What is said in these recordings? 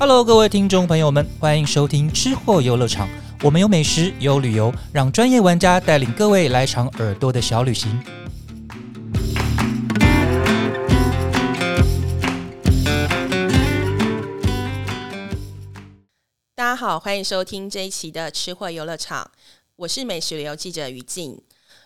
Hello，各位听众朋友们，欢迎收听吃货游乐场。我们有美食，有旅游，让专业玩家带领各位来场耳朵的小旅行。大家好，欢迎收听这一期的吃货游乐场，我是美食旅游记者于静。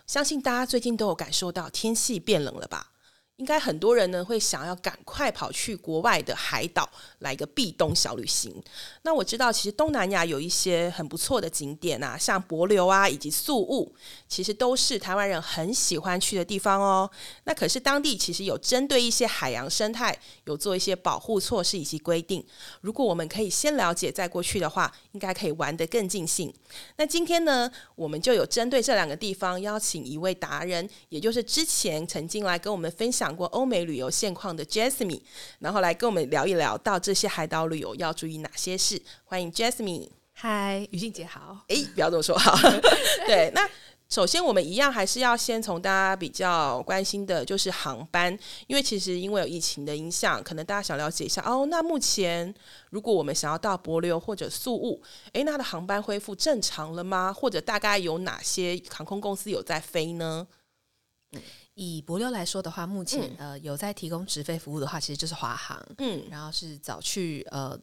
相信大家最近都有感受到天气变冷了吧？应该很多人呢会想要赶快跑去国外的海岛来一个避冬小旅行。那我知道，其实东南亚有一些很不错的景点啊，像帛琉啊以及宿雾，其实都是台湾人很喜欢去的地方哦。那可是当地其实有针对一些海洋生态有做一些保护措施以及规定。如果我们可以先了解再过去的话，应该可以玩得更尽兴。那今天呢，我们就有针对这两个地方邀请一位达人，也就是之前曾经来跟我们分享。讲过欧美旅游现况的 Jasmine，然后来跟我们聊一聊到这些海岛旅游要注意哪些事。欢迎 Jasmine，嗨，雨静姐好。哎，不要这么说哈。对，那首先我们一样还是要先从大家比较关心的，就是航班，因为其实因为有疫情的影响，可能大家想了解一下哦。那目前如果我们想要到帛琉或者宿务，诶，那的航班恢复正常了吗？或者大概有哪些航空公司有在飞呢？以博流来说的话，目前呃有在提供直飞服务的话，其实就是华航，嗯，然后是早去呃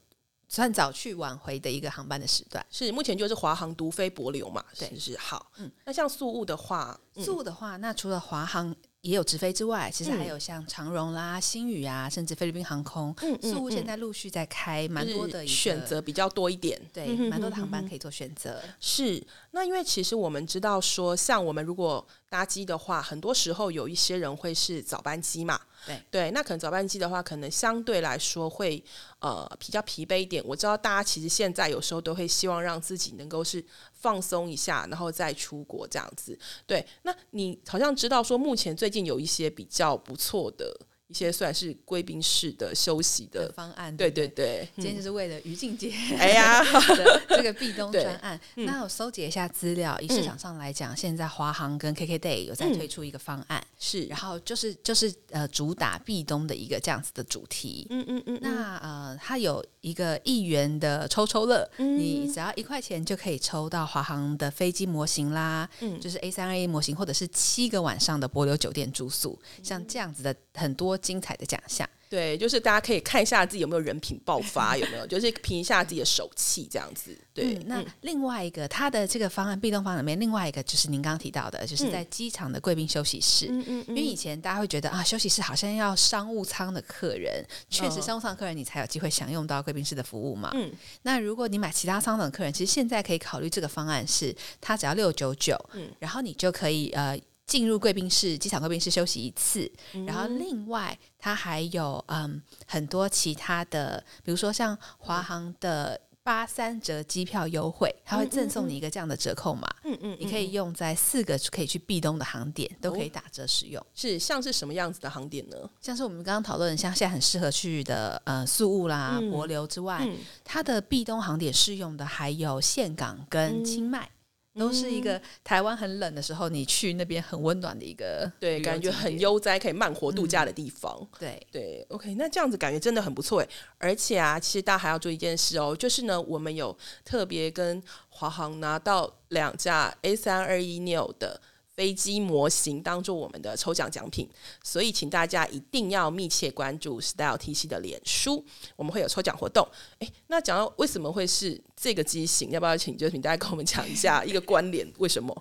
算早去晚回的一个航班的时段，是目前就是华航独飞博流嘛，对，是？好，嗯，那像宿务的话，宿务的话，那除了华航。也有直飞之外，其实还有像长荣啦、新宇啊，甚至菲律宾航空，苏务现在陆续在开，蛮多的选择比较多一点，对，蛮多的航班可以做选择。是，那因为其实我们知道说，像我们如果搭机的话，很多时候有一些人会是早班机嘛。对对，那可能早班机的话，可能相对来说会呃比较疲惫一点。我知道大家其实现在有时候都会希望让自己能够是放松一下，然后再出国这样子。对，那你好像知道说，目前最近有一些比较不错的。一些算是贵宾室的休息的方案，对对对，今天就是为了于静姐 哎呀 这个壁咚 专案。那我搜集一下资料，以市场上来讲，现在华航跟 KKday 有在推出一个方案，是，然后就是就是呃主打壁咚的一个这样子的主题。嗯嗯嗯，那呃它有一个一元的抽抽乐，你只要一块钱就可以抽到华航的飞机模型啦，嗯，就是 A 三 A 模型，或者是七个晚上的博流酒店住宿，像这样子的很多。精彩的奖项，对，就是大家可以看一下自己有没有人品爆发，有没有，就是评一下自己的手气，这样子。对，那另外一个，他的这个方案，壁咚方案里面，另外一个就是您刚刚提到的，就是在机场的贵宾休息室。嗯嗯，因为以前大家会觉得啊，休息室好像要商务舱的客人，确实商务舱客人你才有机会享用到贵宾室的服务嘛。嗯，那如果你买其他舱等的客人，其实现在可以考虑这个方案，是他只要六九九，嗯，然后你就可以呃。进入贵宾室，机场贵宾室休息一次，然后另外它还有嗯很多其他的，比如说像华航的八三折机票优惠，它会赠送你一个这样的折扣码，嗯嗯，你可以用在四个可以去避冬的航点，都可以打折使用。是像是什么样子的航点呢？像是我们刚刚讨论，像现在很适合去的呃宿务啦、博流之外，它的避冬航点适用的还有岘港跟清迈。都是一个台湾很冷的时候，你去那边很温暖的一个，对，感觉很悠哉，可以慢活度假的地方。对对，OK，那这样子感觉真的很不错诶。而且啊，其实大家还要做一件事哦，就是呢，我们有特别跟华航拿到两架 A 三二一 neo 的。飞机模型当做我们的抽奖奖品，所以请大家一定要密切关注 Style TC 的脸书，我们会有抽奖活动。诶，那讲到为什么会是这个机型，要不要请就是请大家跟我们讲一下 一个关联？为什么？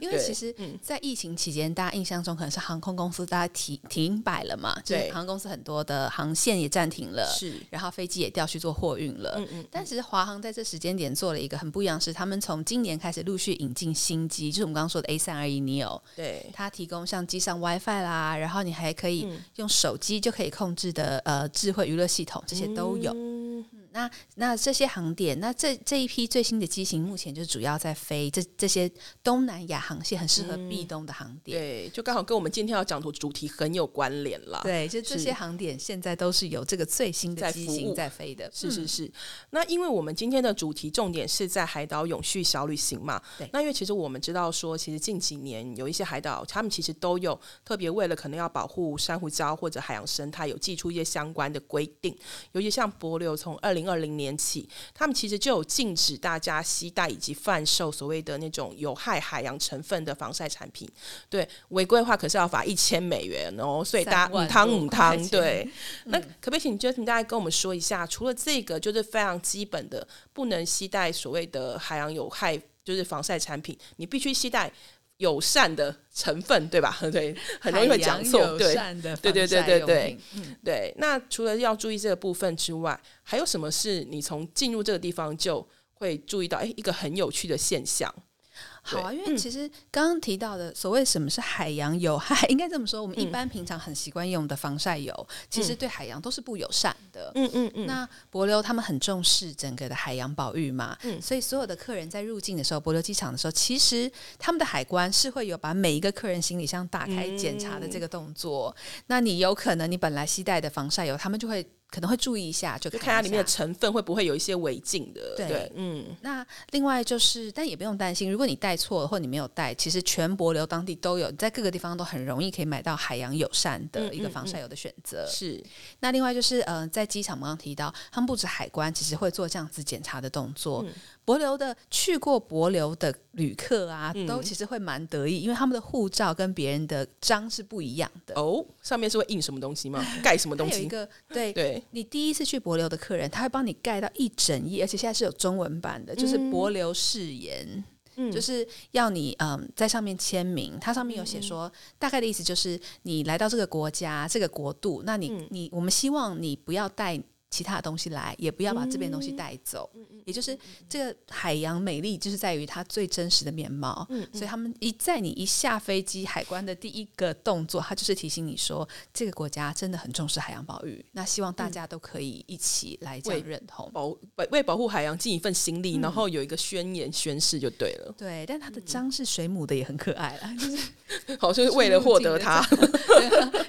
因为其实，在疫情期间，大家印象中可能是航空公司大家停停摆了嘛，对，航空公司很多的航线也暂停了，是，然后飞机也调去做货运了。嗯嗯。但其实华航在这时间点做了一个很不一样，是他们从今年开始陆续引进新机，就是我们刚刚说的 A 三二一 neo，对，它提供像机上 WiFi 啦，然后你还可以用手机就可以控制的呃智慧娱乐系统，这些都有。那那这些航点，那这这一批最新的机型，目前就主要在飞这这些东南亚航线，很适合避冬的航点。对，就刚好跟我们今天要讲的主题很有关联了。对，就这些航点现在都是有这个最新的机型在飞的。是是是。那因为我们今天的主题重点是在海岛永续小旅行嘛。对。那因为其实我们知道说，其实近几年有一些海岛，他们其实都有特别为了可能要保护珊瑚礁或者海洋生态，有寄出一些相关的规定。尤其像帛琉，从二零零二零年起，他们其实就有禁止大家携带以及贩售所谓的那种有害海洋成分的防晒产品。对，违规的话可是要罚一千美元哦。所以大家五汤五汤，对。那可不可以请 Justin 大家跟我们说一下，除了这个就是非常基本的，不能携带所谓的海洋有害就是防晒产品，你必须携带。友善的成分，对吧？对，很容易会讲错。对，对，对，对，对，对，对。那除了要注意这个部分之外，还有什么是你从进入这个地方就会注意到？哎，一个很有趣的现象。好啊，因为其实刚刚提到的所谓什么是海洋有害，应该这么说，我们一般平常很习惯用的防晒油，其实对海洋都是不友善的。嗯嗯嗯。那博流他们很重视整个的海洋保育嘛，所以所有的客人在入境的时候，博流机场的时候，其实他们的海关是会有把每一个客人行李箱打开检查的这个动作。那你有可能你本来携带的防晒油，他们就会。可能会注意一下，就看它里面的成分会不会有一些违禁的。对，嗯。那另外就是，但也不用担心，如果你带错了或你没有带，其实全博流当地都有，在各个地方都很容易可以买到海洋友善的一个防晒油的选择。是。那另外就是，呃，在机场刚刚提到，他们不止海关，其实会做这样子检查的动作。博流的去过博流的旅客啊，都其实会蛮得意，因为他们的护照跟别人的章是不一样的哦。上面是会印什么东西吗？盖什么东西？有一个对对，你第一次去博流的客人，他会帮你盖到一整页，而且现在是有中文版的，就是博流誓言，就是要你嗯在上面签名。它上面有写说，大概的意思就是你来到这个国家这个国度，那你你我们希望你不要带。其他的东西来，也不要把这边东西带走。嗯也就是这个海洋美丽，就是在于它最真实的面貌。嗯所以他们一在你一下飞机，海关的第一个动作，他就是提醒你说，这个国家真的很重视海洋保育。那希望大家都可以一起来这样认同，保为保护海洋尽一份心力，然后有一个宣言宣誓就对了。对，但它的章是水母的，也很可爱啦，就是好像是为了获得它，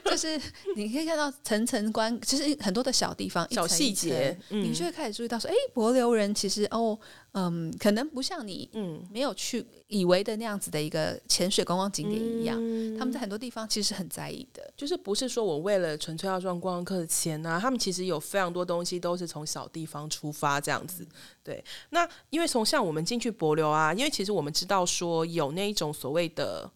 就是你可以看到层层关，其实很多的小地方小。细节，你就会开始注意到说，哎，博流人其实哦，嗯，可能不像你，嗯，没有去以为的那样子的一个潜水观光景点一样，他们在很多地方其实很在意的，就是不是说我为了纯粹要赚观光客的钱啊，他们其实有非常多东西都是从小地方出发这样子。对，那因为从像我们进去博流啊，因为其实我们知道说有那一种所谓的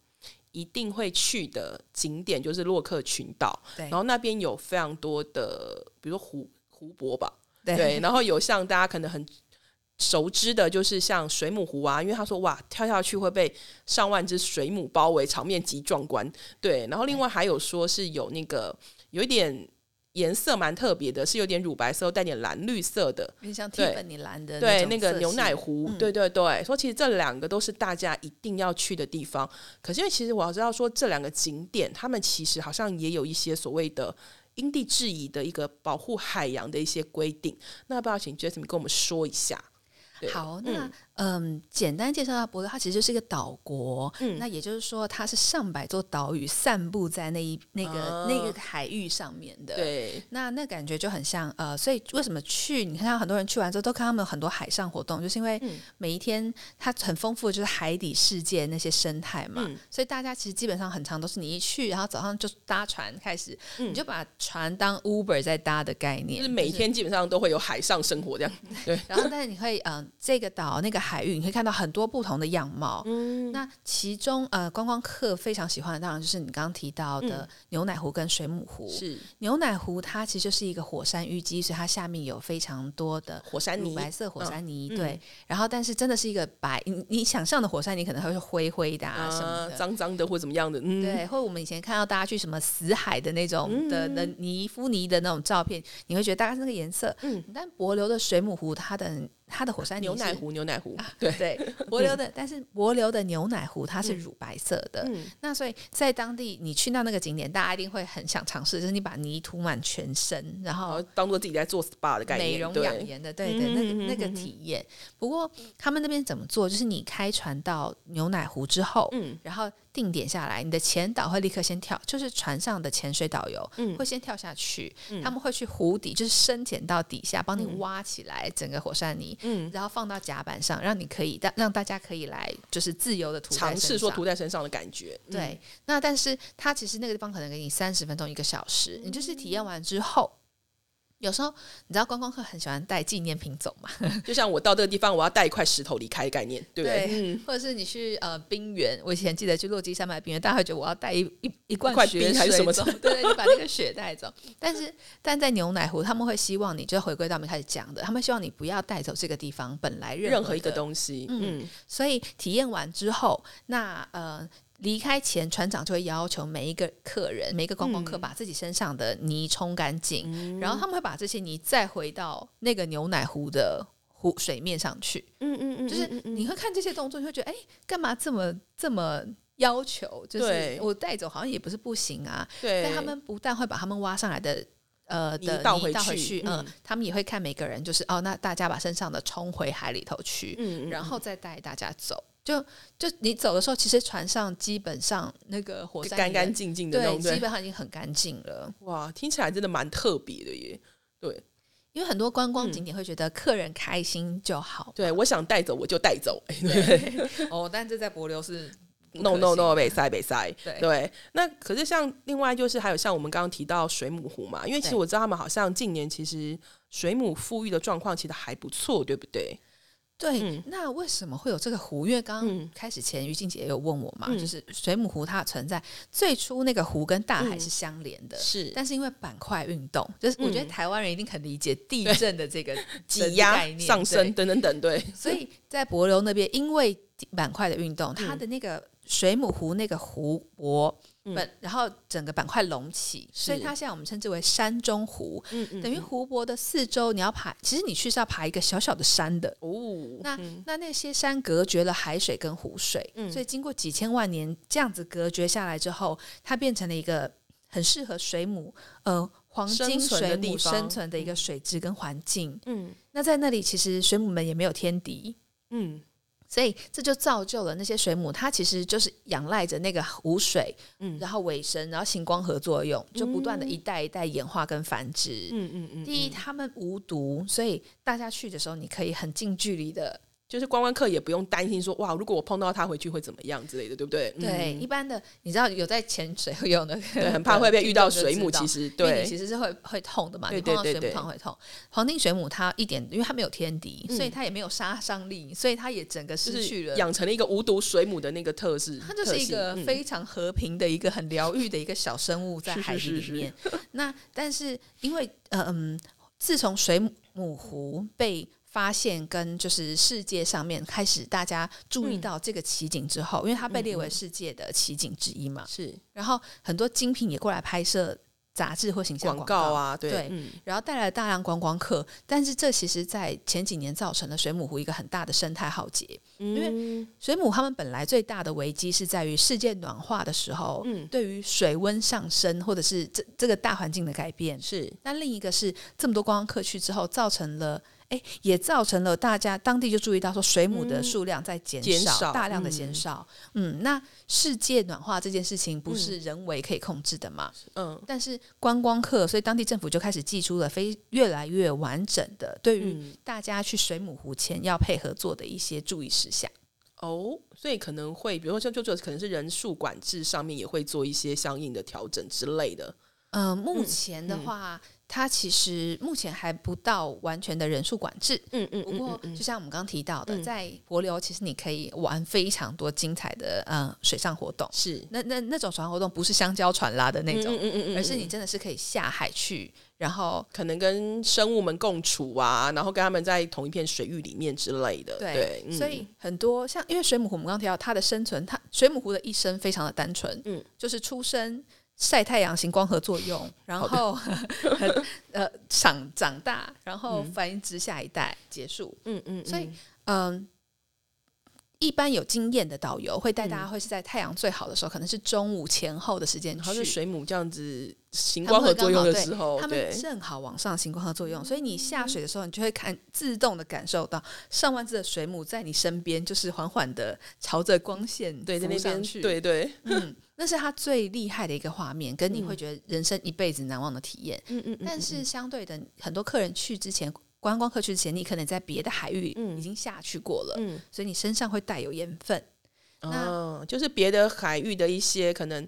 一定会去的景点，就是洛克群岛，对，然后那边有非常多的，比如说湖。湖泊吧，对，然后有像大家可能很熟知的，就是像水母湖啊，因为他说哇，跳下去会被上万只水母包围，场面极壮观。对，然后另外还有说是有那个有一点颜色蛮特别的，是有点乳白色带点蓝绿色的，像蒂芬尼蓝的对那个牛奶湖，对对对，说其实这两个都是大家一定要去的地方。可是因为其实我要知道说这两个景点，他们其实好像也有一些所谓的。因地制宜的一个保护海洋的一些规定，那要不要请 Jasmine 跟我们说一下？好，那。嗯，简单介绍下博流，它其实就是一个岛国。嗯，那也就是说，它是上百座岛屿散布在那一那个那个海域上面的。对，那那感觉就很像呃，所以为什么去？你看，很多人去完之后都看他们很多海上活动，就是因为每一天它很丰富的就是海底世界那些生态嘛。所以大家其实基本上很长都是你一去，然后早上就搭船开始，你就把船当 Uber 在搭的概念，就是每天基本上都会有海上生活这样。对，然后但是你会嗯，这个岛那个。海域你可以看到很多不同的样貌，嗯，那其中呃观光客非常喜欢的当然就是你刚刚提到的牛奶湖跟水母湖。是。牛奶湖它其实就是一个火山淤积，所以它下面有非常多的火山泥，白色火山泥。对，然后但是真的是一个白，你你想象的火山泥可能会是灰灰的啊什么脏脏的或怎么样的，嗯。对，或我们以前看到大家去什么死海的那种的的泥敷泥的那种照片，你会觉得大概是那个颜色。嗯，但柏流的水母湖它的。它的火山牛奶湖，牛奶湖，对对，柏流的，但是柏流的牛奶湖它是乳白色的，那所以在当地你去到那个景点，大家一定会很想尝试，就是你把泥涂满全身，然后当做自己在做 SPA 的概念，美容养颜的，对对，那个那个体验。不过他们那边怎么做？就是你开船到牛奶湖之后，嗯，然后。定点下来，你的前导会立刻先跳，就是船上的潜水导游会先跳下去，他们会去湖底，就是深潜到底下，帮你挖起来整个火山泥，嗯，然后放到甲板上，让你可以让让大家可以来，就是自由的涂尝试说涂在身上的感觉。对，那但是它其实那个地方可能给你三十分钟一个小时，你就是体验完之后。有时候你知道观光客很喜欢带纪念品走嘛？就像我到这个地方，我要带一块石头离开概念，对不对？嗯，或者是你去呃冰原，我以前记得去落基山脉冰原，大家会觉得我要带一一一罐雪还是什么走，对 对，你把那个雪带走。但是但在牛奶湖，他们会希望你就回归到我们开始讲的，他们希望你不要带走这个地方本来任何一个东西。嗯，所以体验完之后，那呃。离开前，船长就会要求每一个客人、每一个观光客把自己身上的泥冲干净，然后他们会把这些泥再回到那个牛奶湖的湖水面上去。嗯嗯嗯，就是你会看这些动作，你会觉得，哎，干嘛这么这么要求？就是我带走好像也不是不行啊。对，但他们不但会把他们挖上来的呃的泥倒回去，嗯，他们也会看每个人，就是哦，那大家把身上的冲回海里头去，嗯，然后再带大家走。就就你走的时候，其实船上基本上那个火山干干净净的，对，基本上已经很干净了。哇，听起来真的蛮特别的耶。对，因为很多观光景点会觉得客人开心就好。对，我想带走我就带走。对 哦，但这在柏流是 no no no 北塞北塞。对，那可是像另外就是还有像我们刚刚提到水母湖嘛，因为其实我知道他们好像近年其实水母富裕的状况其实还不错，对不对？对，那为什么会有这个湖？因为刚刚开始前，于静姐也有问我嘛，就是水母湖它存在最初那个湖跟大海是相连的，是，但是因为板块运动，就是我觉得台湾人一定很理解地震的这个挤压上升等等等，对，所以在柏流那边，因为板块的运动，它的那个水母湖那个湖泊。本然后整个板块隆起，所以它现在我们称之为山中湖。嗯嗯，等于湖泊的四周你要爬，其实你去是要爬一个小小的山的。哦，那那那些山隔绝了海水跟湖水，所以经过几千万年这样子隔绝下来之后，它变成了一个很适合水母呃黄金水母生存的一个水质跟环境。嗯，那在那里其实水母们也没有天敌。嗯。所以这就造就了那些水母，它其实就是仰赖着那个湖水，嗯，然后尾生，然后行光合作用，就不断的一代一代演化跟繁殖。嗯嗯嗯。第一，它们无毒，所以大家去的时候，你可以很近距离的。就是观光客也不用担心说哇，如果我碰到他回去会怎么样之类的，对不对？对，一般的你知道有在潜水会有的，对，很怕会被遇到水母，其实对，其实是会会痛的嘛。你碰到水母痛会痛。黄金水母它一点，因为它没有天敌，所以它也没有杀伤力，所以它也整个失去了养成了一个无毒水母的那个特质。它就是一个非常和平的一个很疗愈的一个小生物在海里里面。那但是因为嗯，自从水母湖被发现跟就是世界上面开始大家注意到这个奇景之后，因为它被列为世界的奇景之一嘛，是。然后很多精品也过来拍摄杂志或形象广告啊，对。然后带来了大量观光客，但是这其实在前几年造成了水母湖一个很大的生态浩劫。因为水母它们本来最大的危机是在于世界暖化的时候，嗯，对于水温上升或者是这这个大环境的改变是。那另一个是这么多观光客去之后，造成了。哎，也造成了大家当地就注意到说水母的数量在减少，大量的减少。嗯，那世界暖化这件事情不是人为可以控制的嘛？嗯，但是观光客，所以当地政府就开始寄出了非越来越完整的对于大家去水母湖前要配合做的一些注意事项。哦，所以可能会，比如说像就就可能是人数管制上面也会做一些相应的调整之类的。嗯，目前的话。它其实目前还不到完全的人数管制，嗯嗯，不过就像我们刚刚提到的，在柏流其实你可以玩非常多精彩的呃水上活动，是。那那那种水上活动不是香蕉船拉的那种，嗯嗯嗯，而是你真的是可以下海去，然后可能跟生物们共处啊，然后跟他们在同一片水域里面之类的，对，所以很多像因为水母湖，我们刚刚提到它的生存，它水母湖的一生非常的单纯，嗯，就是出生。晒太阳行光合作用，然后 呃长长大，然后繁殖下一代，结束。嗯嗯，所以嗯。一般有经验的导游会带大家，会是在太阳最好的时候，可能是中午前后的时间去。是水母这样子行光合作用的时候，他们正好往上行光合作用，所以你下水的时候，你就会看自动的感受到上万只的水母在你身边，就是缓缓的朝着光线对在那边去。对对，嗯，那是他最厉害的一个画面，跟你会觉得人生一辈子难忘的体验。嗯嗯，但是相对的，很多客人去之前。观光客去之前，你可能在别的海域已经下去过了，所以你身上会带有盐分。那，就是别的海域的一些可能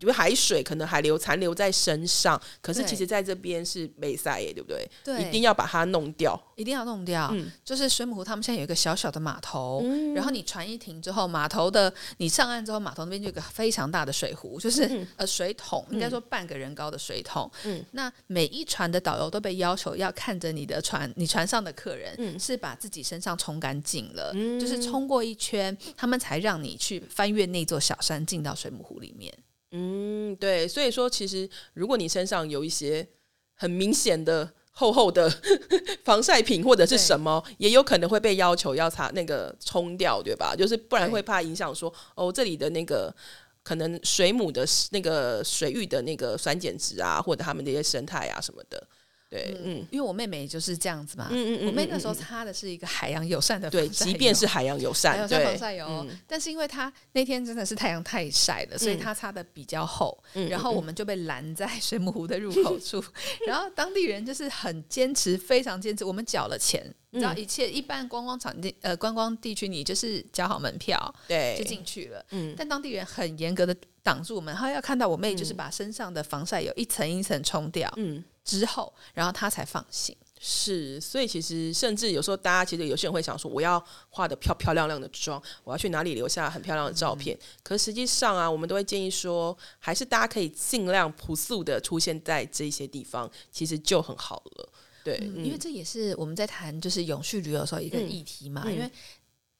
因为海水可能还留残留在身上，可是其实在这边是没塞耶，对不对？对一定要把它弄掉。一定要弄掉。嗯就是水母湖，他们现在有一个小小的码头，嗯然后你船一停之后，码头的你上岸之后，码头那边就有一个非常大的水壶，就是、嗯呃水桶，应该说半个人高的水桶。嗯那每一船的导游都被要求要看着你的船，你船上的客人、嗯是把自己身上冲干净了，嗯就是冲过一圈，他们才让你去翻越那座小山，进到水母湖里面。嗯，对，所以说其实如果你身上有一些很明显的厚厚的 防晒品或者是什么，也有可能会被要求要擦那个冲掉，对吧？就是不然会怕影响说哦这里的那个。可能水母的那个水域的那个酸碱值啊，或者它们的一些生态啊什么的，对，嗯因为我妹妹就是这样子嘛，嗯嗯嗯我妹那时候擦的是一个海洋友善的对，即便是海洋友善，有擦对，防晒油，嗯。但是因为她那天真的是太阳太晒了，所以嗯。她擦的比较厚，嗯然后我们就被拦在水母湖的入口处，然后 当地人就是很坚持，非常坚持，我们缴了钱，你知道嗯。一切一般观光场地呃观光地区你就是缴好门票对，就进去了，嗯。但当地人很严格的挡住我们，他要看到我妹就是嗯。把身上的防晒油一层一层冲掉嗯。之后，然后他才放心。是，所以其实甚至有时候大家其实有些人会想说，我要化的漂漂亮亮的妆，我要去哪里留下很漂亮的照片。可实际上啊，我们都会建议说，还是大家可以尽量朴素的出现在这些地方，其实就很好了。对，嗯，嗯因为这也是我们在谈就是永续旅游的时候一个嗯议题嘛。嗯因为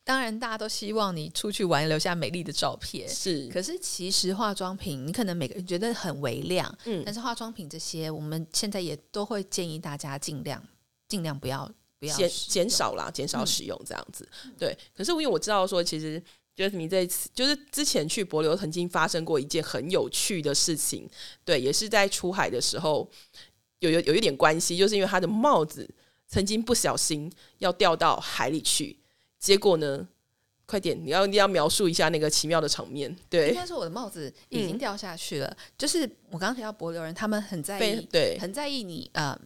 当然大家都希望你出去玩留下美丽的照片，是，可是其实化妆品你可能每个人觉得很微量，嗯。但是化妆品这些我们现在也都会建议大家尽量尽量不要不要减减少啦，减少嗯。使用这样子。对，可是因为我知道说，其实 Jasmine 这一次就是之前去博流曾经发生过一件很有趣的事情，对，也是在出海的时候有有有一点关系，就是因为他的帽子曾经不小心要掉到海里去，结果呢，快点，你要你要描述一下那个奇妙的场面，对。应对，该说我的帽子已经嗯掉下去了，就是我刚刚提到博流人，他们很在意，对。很在意你呃，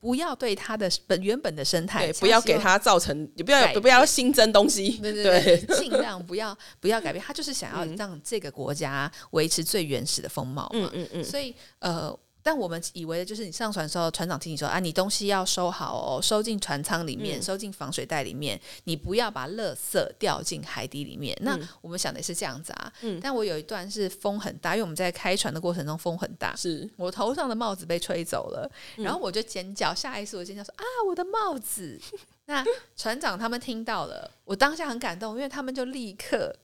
不要对它的本原本的生态，，不要给希望它造成，你不要不要新增东西，对对对对，尽量不要不要改变，他就是想要嗯。让这个国家维持最原始的风貌嘛。嗯嗯嗯，所以呃，但我们以为就是你上船的时候，船长提醒说啊，你东西要收好哦，收进船舱里面，嗯。收进防水袋里面，你不要把垃圾掉进海底里面。那嗯我们想的也是这样子啊，嗯。但我有一段是风很大，因为我们在开船的过程中风很大，是。我头上的帽子被吹走了，嗯。然后我就尖叫，下意识我尖叫说啊，我的帽子！那船长他们听到了，我当下很感动，因为他们就立刻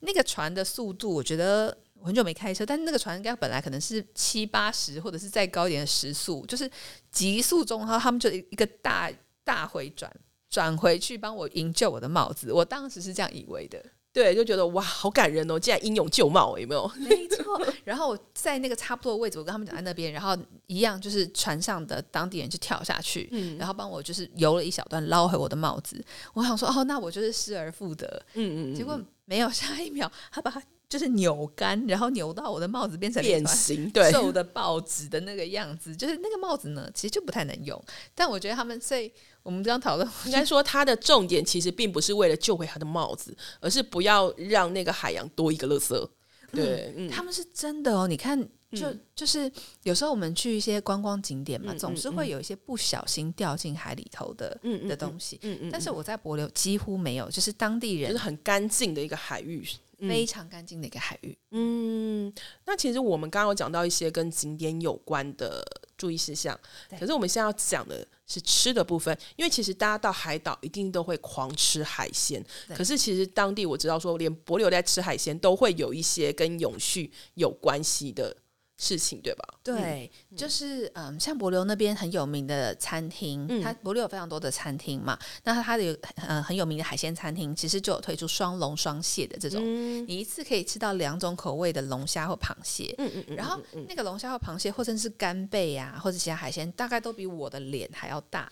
那个船的速度，我觉得我很久没开车，但是那个船应该本来可能是七八十或者是再高一点的时速，就是急速中，然后他们就一个大大回转。转回去帮我营救我的帽子，我当时是这样以为的，对，就觉得哇，好感人哦！竟然英勇救帽，有没有？没错。然后我在那个差不多的位置，我跟他们讲在那边，然后一样就是船上的当地人就跳下去，嗯然后帮我就是游了一小段捞回我的帽子。我想说，哦，那我就是失而复得。嗯嗯，结果没有，下一秒他把它就是扭干，然后扭到我的帽子变成变形，对，瘦的报纸的那个样子，就是那个帽子呢，其实就不太能用。但我觉得他们，所以我们这样讨论，应该说它的重点其实并不是为了救回他的帽子，而是不要让那个海洋多一个垃圾。对，嗯，他们是真的哦。你看，就、嗯就是有时候我们去一些观光景点嘛，嗯总是嗯会有一些不小心掉进海里头的、嗯的东西。嗯嗯，但是我在博流几乎没有，就是当地人就是很干净的一个海域。嗯非常干净的一个海域。嗯，那其实我们刚刚有讲到一些跟景点有关的注意事项，可是我们现在要讲的是吃的部分，因为其实大家到海岛一定都会狂吃海鲜，可是其实当地我知道说，连博流在吃海鲜都会有一些跟永续有关系的事情，对吧？对，就是嗯，像博流那边很有名的餐厅，嗯它博流有非常多的餐厅嘛，那它的有呃很有名的海鲜餐厅，其实就有推出双龙双蟹的这种，嗯你一次可以吃到两种口味的龙虾或螃蟹。嗯嗯嗯，然后那个龙虾或螃蟹，或者是干贝啊，或者其他海鲜，大概都比我的脸还要大。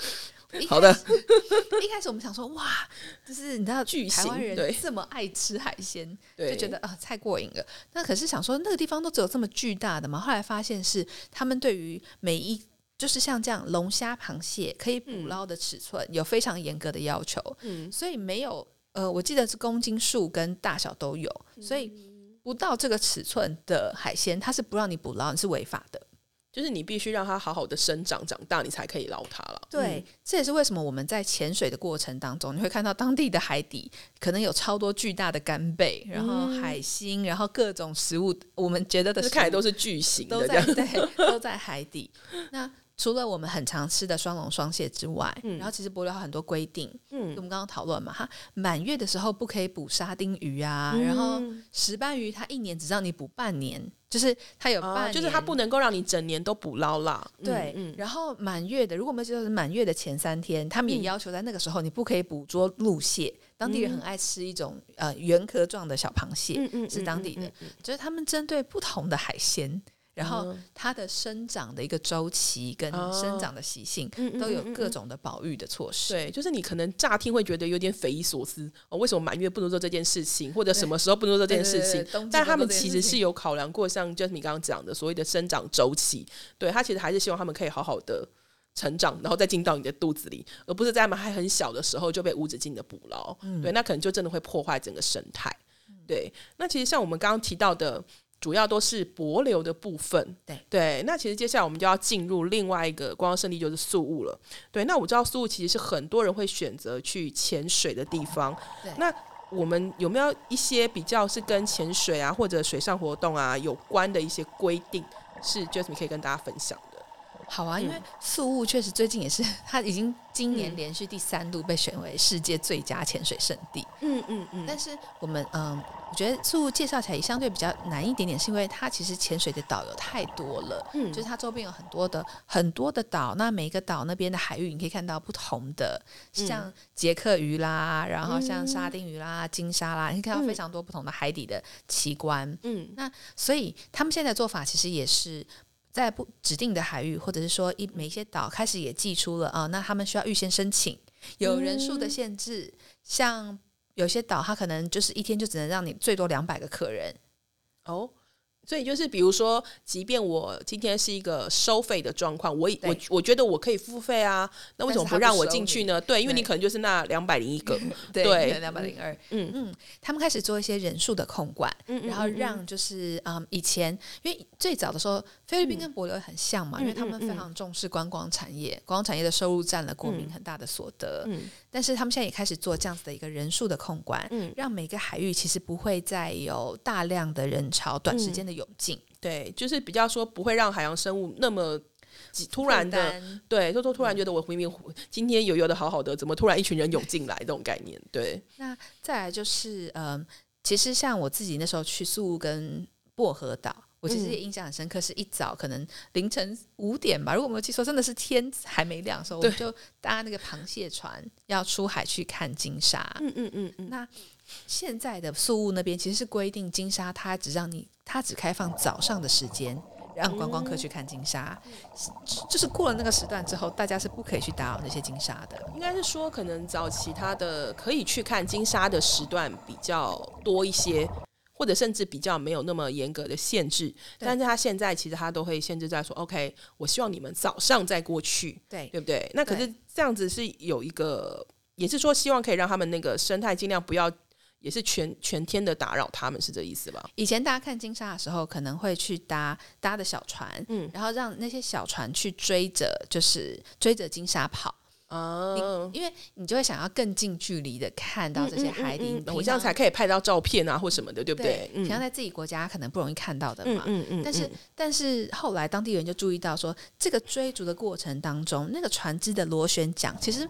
一好的 一开始我们想说，哇，就是你知道巨台湾人这么爱吃海鲜，就觉得啊、太过瘾了。那可是想说那个地方都只有这么巨大的嘛？后来发现是他们对于每一就是像这样龙虾、螃蟹可以捕捞的尺寸、有非常严格的要求，嗯所以没有呃，我记得是公斤数跟大小都有，所以。不到这个尺寸的海鲜，它是不让你捕捞，你是违法的。就是你必须让它好好的生长长大，你才可以捞它了。对，这也是为什么我们在潜水的过程当中，你会看到当地的海底可能有超多巨大的干贝，然后海星，然后各种食物，我们觉得的看来都是巨型的，都在对，都在海底。那除了我们很常吃的双龙双蟹之外，然后其实博流有很多规定，嗯，我们刚刚讨论嘛，哈，满月的时候不可以捕沙丁鱼啊，然后石斑鱼它一年只让你捕半年，就是它有半，就是它不能够让你整年都捕捞啦。对，然后满月的，如果我们记得是满月的前三天，他们也要求在那个时候你不可以捕捉陆蟹，当地人很爱吃一种呃圆壳状的小螃蟹，嗯嗯，是当地的，就是他们针对不同的海鲜。然后它的生长的一个周期跟生长的习性都有各种的保育的措施。对，就是你可能乍听会觉得有点匪夷所思哦，为什么满月不能做这件事情，或者什么时候不能做这件事情？但他们其实是有考量过，像就是你刚刚讲的所谓的生长周期，对他其实还是希望他们可以好好的成长，然后再进到你的肚子里，而不是在他们还很小的时候就被无止境的捕捞。对，那可能就真的会破坏整个生态。对，那其实像我们刚刚提到的。主要都是薄流的部分，对对。那其实接下来我们就要进入另外一个观光胜地，就是宿务了。对，那我知道宿务其实是很多人会选择去潜水的地方。那我们有没有一些比较是跟潜水啊或者水上活动啊有关的一些规定，是 Jasmine 可以跟大家分享的？好啊，因为素雾确实最近也是，它已经今年连续第三度被选为世界最佳潜水圣地。嗯嗯嗯。但是我们嗯。我觉得素雾介绍起来也相对比较难一点点，是因为它其实潜水的岛有太多了，嗯，就是它周边有很多的很多的岛，那每一个岛那边的海域你可以看到不同的，像杰克鱼啦，然后像沙丁鱼啦、金沙啦，你可以看到非常多不同的海底的奇观，嗯，那所以他们现在做法其实也是在不指定的海域，或者是说一每一些岛开始也寄出了啊，那他们需要预先申请，有人数的限制，像。有些岛，它可能就是一天就只能让你最多两百个客人哦。所以就是，比如说，即便我今天是一个收费的状况，我我我觉得我可以付费啊，那为什么不让我进去呢？对，因为你可能就是那两百零一个，对，两百零二。嗯嗯，他们开始做一些人数的控管，然后让就是嗯，以前因为最早的时候，菲律宾跟博流很像嘛，因为他们非常重视观光产业，观光产业的收入占了国民很大的所得。嗯，但是他们现在也开始做这样子的一个人数的控管，嗯，让每个海域其实不会再有大量的人潮，短时间的。涌进，对，就是比较说不会让海洋生物那么突然的，对，就说突然觉得我明明今天游游的好好的，怎么突然一群人涌进来这种概念？对。那再来就是，嗯，其实像我自己那时候去宿跟薄荷岛，我其实也印象很深刻，是一早可能凌晨五点吧，如果我没有记错，真的是天还没亮的时候，我们就搭那个螃蟹船要出海去看金沙。嗯嗯嗯嗯。那现在的宿务那边其实是规定金沙，它只让你，它只开放早上的时间，让观光客去看金沙。就是过了那个时段之后，大家是不可以去打扰那些金沙的。应该是说，可能早其他的可以去看金沙的时段比较多一些，或者甚至比较没有那么严格的限制。但是他现在其实他都会限制在说，OK，我希望你们早上再过去，对对不对？那可是这样子是有一个，也是说希望可以让他们那个生态尽量不要。也是全全天的打扰他们，是这意思吧？以前大家看金沙的时候，可能会去搭搭的小船，嗯，然后让那些小船去追着，就是追着金沙跑啊，因为你就会想要更近距离的看到这些海底，我这样才可以拍到照片啊，或什么的，对不对？平常在自己国家可能不容易看到的嘛，嗯嗯，但是但是后来当地人就注意到说，这个追逐的过程当中，那个船只的螺旋桨其实。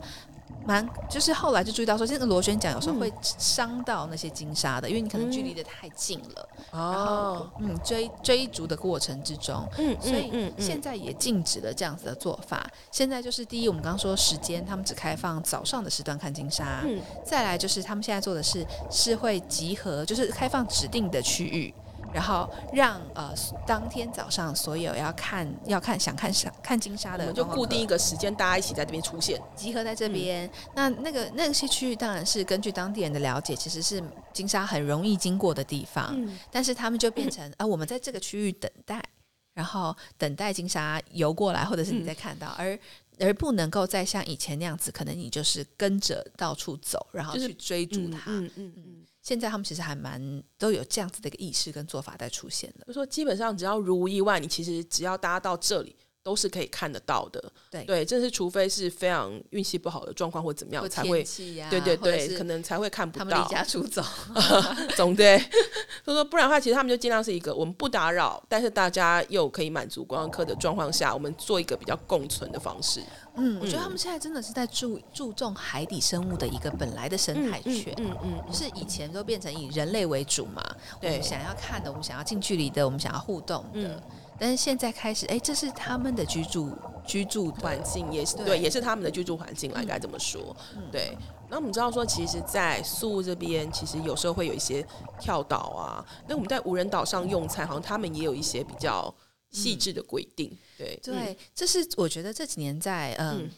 蛮，就是后来就注意到说，这个螺旋桨有时候会伤到那些金鲨的，因为你可能距离的太近了。哦，嗯，追追逐的过程之中，嗯，所以现在也禁止了这样子的做法。现在就是第一，我们刚刚说时间，他们只开放早上的时段看金鲨。嗯，再来就是他们现在做的是是会集合，就是开放指定的区域。然后让呃当天早上所有要看要看想看想看金沙的，我们就固定一个时间，大家一起在这边出现，集合在这边。那那个那些区域当然是根据当地人的了解，其实是金沙很容易经过的地方。但是他们就变成啊，我们在这个区域等待，然后等待金沙游过来，或者是你在看到。而而不能够再像以前那样子，可能你就是跟着到处走，然后去追逐它。嗯嗯嗯，现在他们其实还蛮都有这样子的一个意识跟做法在出现的。就说基本上只要如无意外，你其实只要搭到这里。都是可以看得到的，对对，这是除非是非常运气不好的状况或怎么样才会，对对对，可能才会看不到。他们离家出走，总对，所以说不然的话，其实他们就尽量是一个我们不打扰，但是大家又可以满足观光客的状况下，我们做一个比较共存的方式。嗯，我觉得他们现在真的是在注注重海底生物的一个本来的生态圈。嗯嗯，是以前都变成以人类为主嘛？对，想要看的，我们想要近距离的，我们想要互动的。但是现在开始，哎，这是他们的居住居住环境，也是对，也是他们的居住环境来该怎么说？对。那我们知道说，其实，在宿这边，其实有时候会有一些跳岛啊。那我们在无人岛上用餐，好像他们也有一些比较细致的规定。对对，这是我觉得这几年在嗯。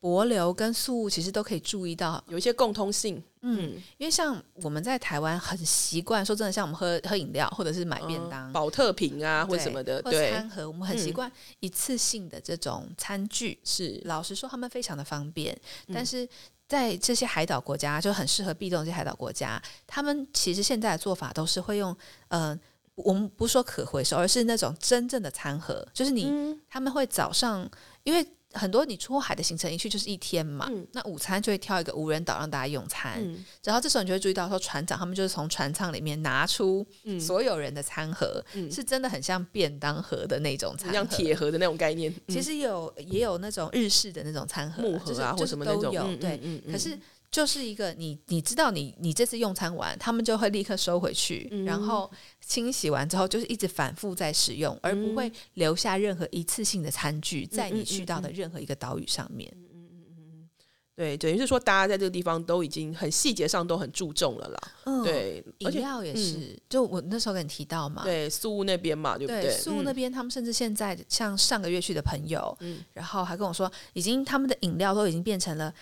博流跟素物其实都可以注意到有一些共通性，嗯，因为像我们在台湾很习惯，说真的，像我们喝喝饮料或者是买便当，保特瓶啊或什么的，对，餐盒，我们很习惯一次性的这种餐具，是。老实说，他们非常的方便，但是在这些海岛国家就很适合避冻，这些海岛国家，他们其实现在的做法都是会用，呃，我们不说可回收，而是那种真正的餐盒，就是你他们会早上因为。很多你出海的行程一去就是一天嘛，那午餐就会挑一个无人岛让大家用餐，然后这时候你就会注意到说船长他们就是从船舱里面拿出所有人的餐盒，是真的很像便当盒的那种餐，像铁盒的那种概念。其实有也有那种日式的那种餐盒，木盒啊或什么都有，对，可是。就是一个你，你知道你你这次用餐完，他们就会立刻收回去，然后清洗完之后就是一直反复在使用，而不会留下任何一次性的餐具在你去到的任何一个岛屿上面。嗯嗯嗯嗯，对，等于是说大家在这个地方都已经很细节上都很注重了啦。嗯，对，饮料也是，就我那时候跟你提到嘛，对，宿屋那边嘛，对不对？宿屋那边他们甚至现在像上个月去的朋友，嗯，然后还跟我说，已经他们的饮料都已经变成了。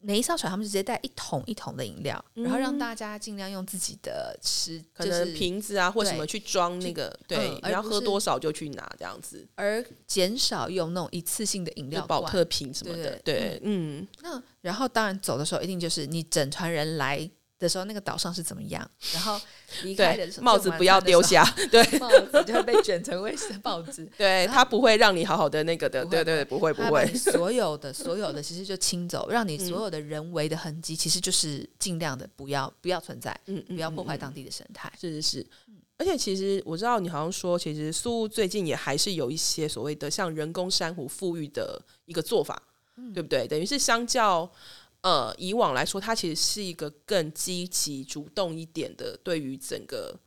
每一艘船，他们就直接带一桶一桶的饮料，然后让大家尽量用自己的吃，可能瓶子啊或什么去装那个，对，你要喝多少就去拿这样子，而减少用那种一次性的饮料，保特瓶什么的，对，嗯。那然后当然走的时候，一定就是你整船人来。的时候，那个岛上是怎么样？然后离开的时候，帽子不要丢下，对，帽子就会被卷成卫生报纸。对，它不会让你好好的那个的，对对，不会不会。所有的所有的其实就清走，让你所有的人为的痕迹，其实就是尽量的不要不要存在，嗯，不要破坏当地的生态。是是是，而且其实我知道你好像说，其实苏最近也还是有一些所谓的像人工珊瑚富裕的一个做法，对不对？等于是相较。呃，以往来说，它其实是一个更积极、主动一点的，对于整个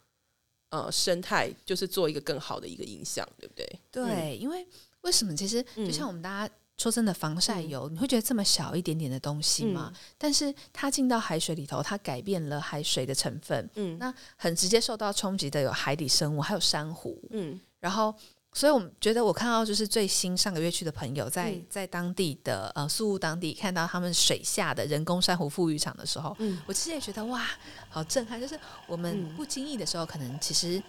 呃生态，就是做一个更好的一个影响，对不对？对，因为为什么？其实就像我们大家说真的，防晒油，你会觉得这么小一点点的东西吗？但是它进到海水里头，它改变了海水的成分，嗯，那很直接受到冲击的有海底生物，还有珊瑚，嗯，然后。所以，我们觉得我看到就是最新上个月去的朋友，在在当地的呃宿务当地看到他们水下的人工珊瑚富裕场的时候，我其实也觉得哇，好震撼！就是我们不经意的时候，可能其实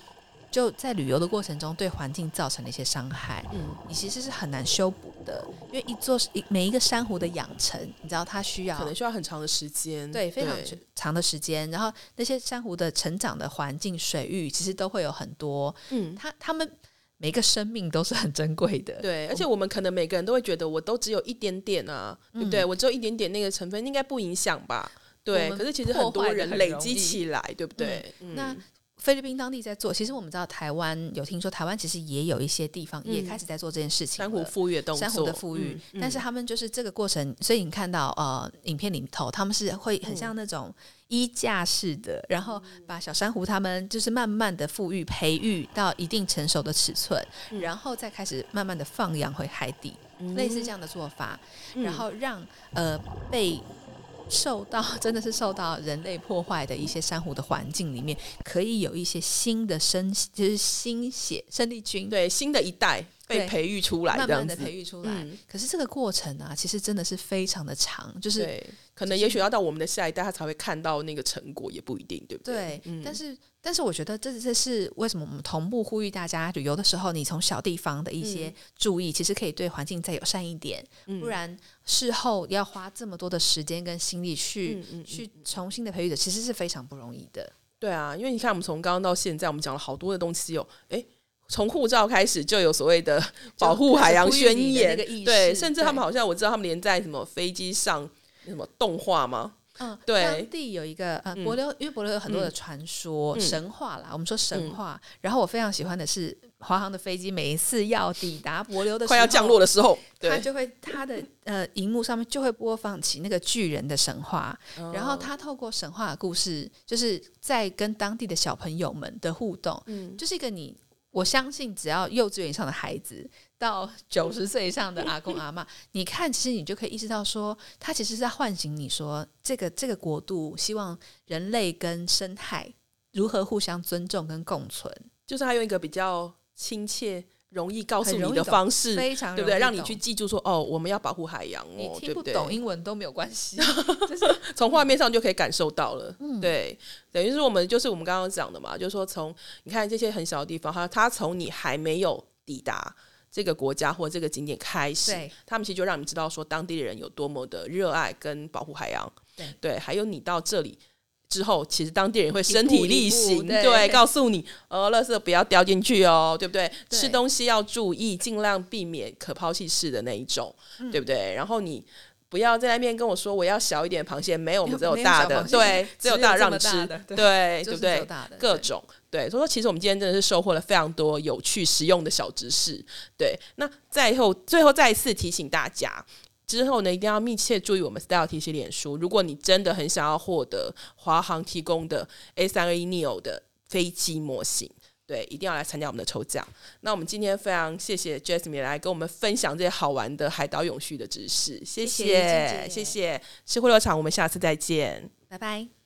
就在旅游的过程中对环境造成了一些伤害，嗯，你其实是很难修补的，因为一座一每一个珊瑚的养成，你知道它需要可能需要很长的时间，对，非常长的时间。然后那些珊瑚的成长的环境、水域，其实都会有很多，嗯，它它们。每个生命都是很珍贵的，对，而且我们可能每个人都会觉得，我都只有一点点啊，对不对？我只有一点点那个成分，应该不影响吧？对，可是其实很多人累积起来，对不对？那。菲律宾当地在做，其实我们知道台湾有听说，台湾其实也有一些地方也开始在做这件事情。珊瑚富裕动作，珊瑚的富裕，但是他们就是这个过程，所以你看到呃，影片里头他们是会很像那种衣架式的，然后把小珊瑚他们就是慢慢的富裕培育到一定成熟的尺寸，然后再开始慢慢的放养回海底，类似这样的做法，然后让呃被。受到真的是受到人类破坏的一些珊瑚的环境里面，可以有一些新的生，就是新血生力军，对新的一代。被培育出来，慢慢的培育出来。可是这个过程啊，其实真的是非常的长，就是可能也许要到我们的下一代，他才会看到那个成果，也不一定，对不对？对，但是。但是我觉得这这是为什么我们同步呼吁大家旅游的时候，你从小地方的一些注意，其实可以对环境再友善一点。不然事后要花这么多的时间跟心力去去重新的培育的，其实是非常不容易的。对啊，因为你看，我们从刚刚到现在，我们讲了好多的东西哦。诶，从护照开始就有所谓的保护海洋宣言，对，甚至他们好像我知道他们连在什么飞机上什么动画吗？嗯，对，当地有一个呃，柏流，因为柏流有很多的传说、神话啦。我们说神话，然后我非常喜欢的是华航的飞机，每一次要抵达柏流的快要降落的时候，它就会它的呃荧幕上面就会播放起那个巨人的神话，然后他透过神话的故事，就是在跟当地的小朋友们的互动，嗯，就是一个你。我相信，只要幼稚园以上的孩子到 九十岁以上的阿公阿妈，你看，其实你就可以意识到，说他其实是在唤醒你说，这个这个国度希望人类跟生态如何互相尊重跟共存，就是他用一个比较亲切。容易告诉你的方式，非常对不对？让你去记住说哦，我们要保护海洋哦，对不懂英文都没有关系，就是 从画面上就可以感受到了。对，等于是我们就是我们刚刚讲的嘛，就是说从你看这些很小的地方，哈，它从你还没有抵达这个国家或这个景点开始，他们其实就让你知道说当地的人有多么的热爱跟保护海洋。对对，还有你到这里。之后，其实当地人会身体力行，对，告诉你，呃，垃圾不要掉进去哦，对不对？吃东西要注意，尽量避免可抛弃式的那一种，对不对？然后你不要在那边跟我说我要小一点螃蟹，没有，我们只有大的，对，只有大的让你吃，对，对不对？各种，对，所以说其实我们今天真的是收获了非常多有趣实用的小知识，对。那最后，最后再一次提醒大家。之后呢，一定要密切注意我们 Style 提醒脸书。如果你真的很想要获得华航提供的 A 三二一 neo 的飞机模型，对，一定要来参加我们的抽奖。那我们今天非常谢谢 Jasmine 来跟我们分享这些好玩的海岛永续的知识，谢谢，谢谢，吃会乐场，我们下次再见，拜拜。